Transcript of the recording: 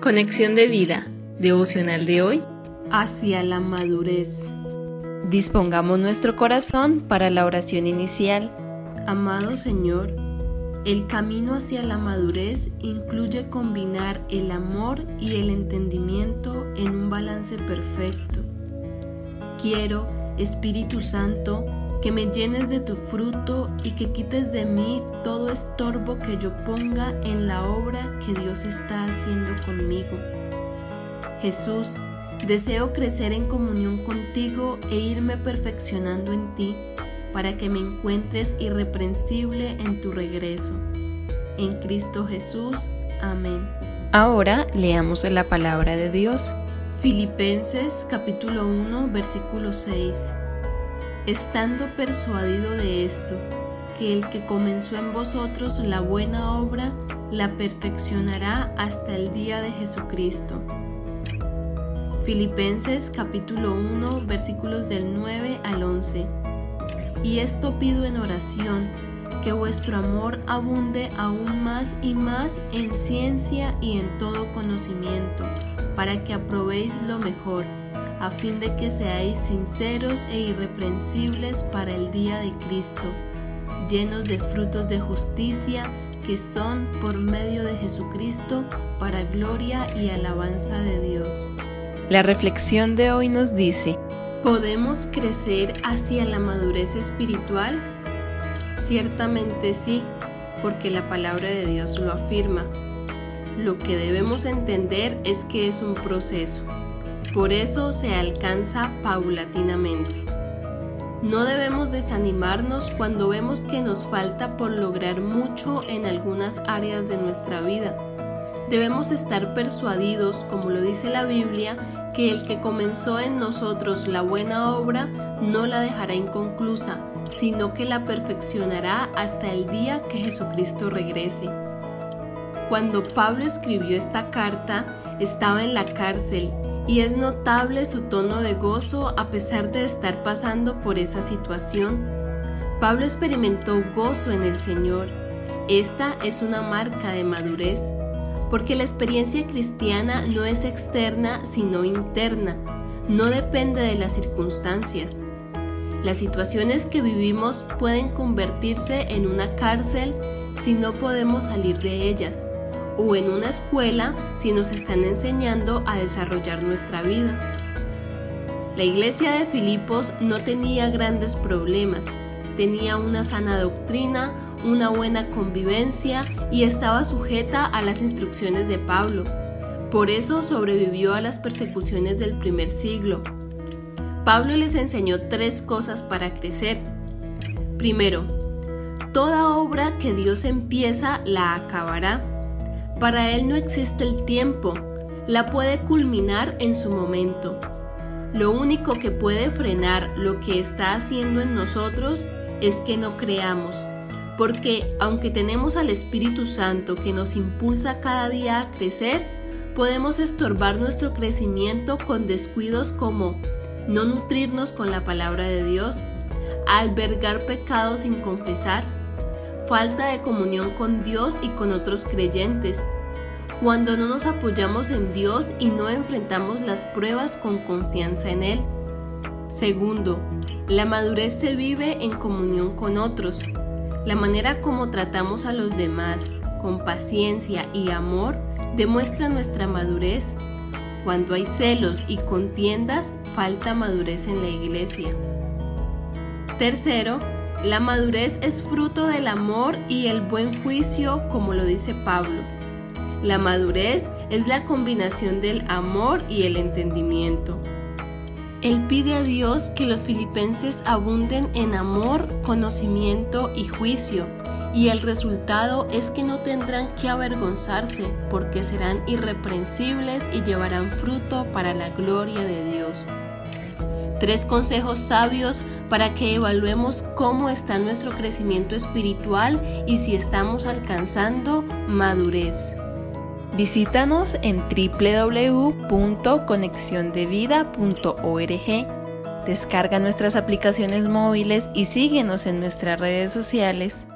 Conexión de vida, devocional de hoy. Hacia la madurez. Dispongamos nuestro corazón para la oración inicial. Amado Señor, el camino hacia la madurez incluye combinar el amor y el entendimiento en un balance perfecto. Quiero, Espíritu Santo, que me llenes de tu fruto y que quites de mí todo estorbo que yo ponga en la obra que Dios está haciendo conmigo. Jesús, deseo crecer en comunión contigo e irme perfeccionando en ti para que me encuentres irreprensible en tu regreso. En Cristo Jesús. Amén. Ahora leamos la palabra de Dios. Filipenses capítulo 1 versículo 6 estando persuadido de esto, que el que comenzó en vosotros la buena obra, la perfeccionará hasta el día de Jesucristo. Filipenses capítulo 1 versículos del 9 al 11. Y esto pido en oración, que vuestro amor abunde aún más y más en ciencia y en todo conocimiento, para que aprobéis lo mejor a fin de que seáis sinceros e irreprensibles para el día de Cristo, llenos de frutos de justicia que son por medio de Jesucristo para gloria y alabanza de Dios. La reflexión de hoy nos dice, ¿podemos crecer hacia la madurez espiritual? Ciertamente sí, porque la palabra de Dios lo afirma. Lo que debemos entender es que es un proceso por eso se alcanza paulatinamente. No debemos desanimarnos cuando vemos que nos falta por lograr mucho en algunas áreas de nuestra vida. Debemos estar persuadidos, como lo dice la Biblia, que el que comenzó en nosotros la buena obra no la dejará inconclusa, sino que la perfeccionará hasta el día que Jesucristo regrese. Cuando Pablo escribió esta carta, estaba en la cárcel y es notable su tono de gozo a pesar de estar pasando por esa situación. Pablo experimentó gozo en el Señor. Esta es una marca de madurez, porque la experiencia cristiana no es externa sino interna, no depende de las circunstancias. Las situaciones que vivimos pueden convertirse en una cárcel si no podemos salir de ellas o en una escuela si nos están enseñando a desarrollar nuestra vida. La iglesia de Filipos no tenía grandes problemas, tenía una sana doctrina, una buena convivencia y estaba sujeta a las instrucciones de Pablo. Por eso sobrevivió a las persecuciones del primer siglo. Pablo les enseñó tres cosas para crecer. Primero, toda obra que Dios empieza la acabará. Para Él no existe el tiempo, la puede culminar en su momento. Lo único que puede frenar lo que está haciendo en nosotros es que no creamos, porque aunque tenemos al Espíritu Santo que nos impulsa cada día a crecer, podemos estorbar nuestro crecimiento con descuidos como no nutrirnos con la palabra de Dios, albergar pecados sin confesar, falta de comunión con Dios y con otros creyentes, cuando no nos apoyamos en Dios y no enfrentamos las pruebas con confianza en Él. Segundo, la madurez se vive en comunión con otros. La manera como tratamos a los demás, con paciencia y amor, demuestra nuestra madurez. Cuando hay celos y contiendas, falta madurez en la iglesia. Tercero, la madurez es fruto del amor y el buen juicio, como lo dice Pablo. La madurez es la combinación del amor y el entendimiento. Él pide a Dios que los filipenses abunden en amor, conocimiento y juicio, y el resultado es que no tendrán que avergonzarse porque serán irreprensibles y llevarán fruto para la gloria de Dios. Tres consejos sabios para que evaluemos cómo está nuestro crecimiento espiritual y si estamos alcanzando madurez. Visítanos en www.conexiondevida.org. Descarga nuestras aplicaciones móviles y síguenos en nuestras redes sociales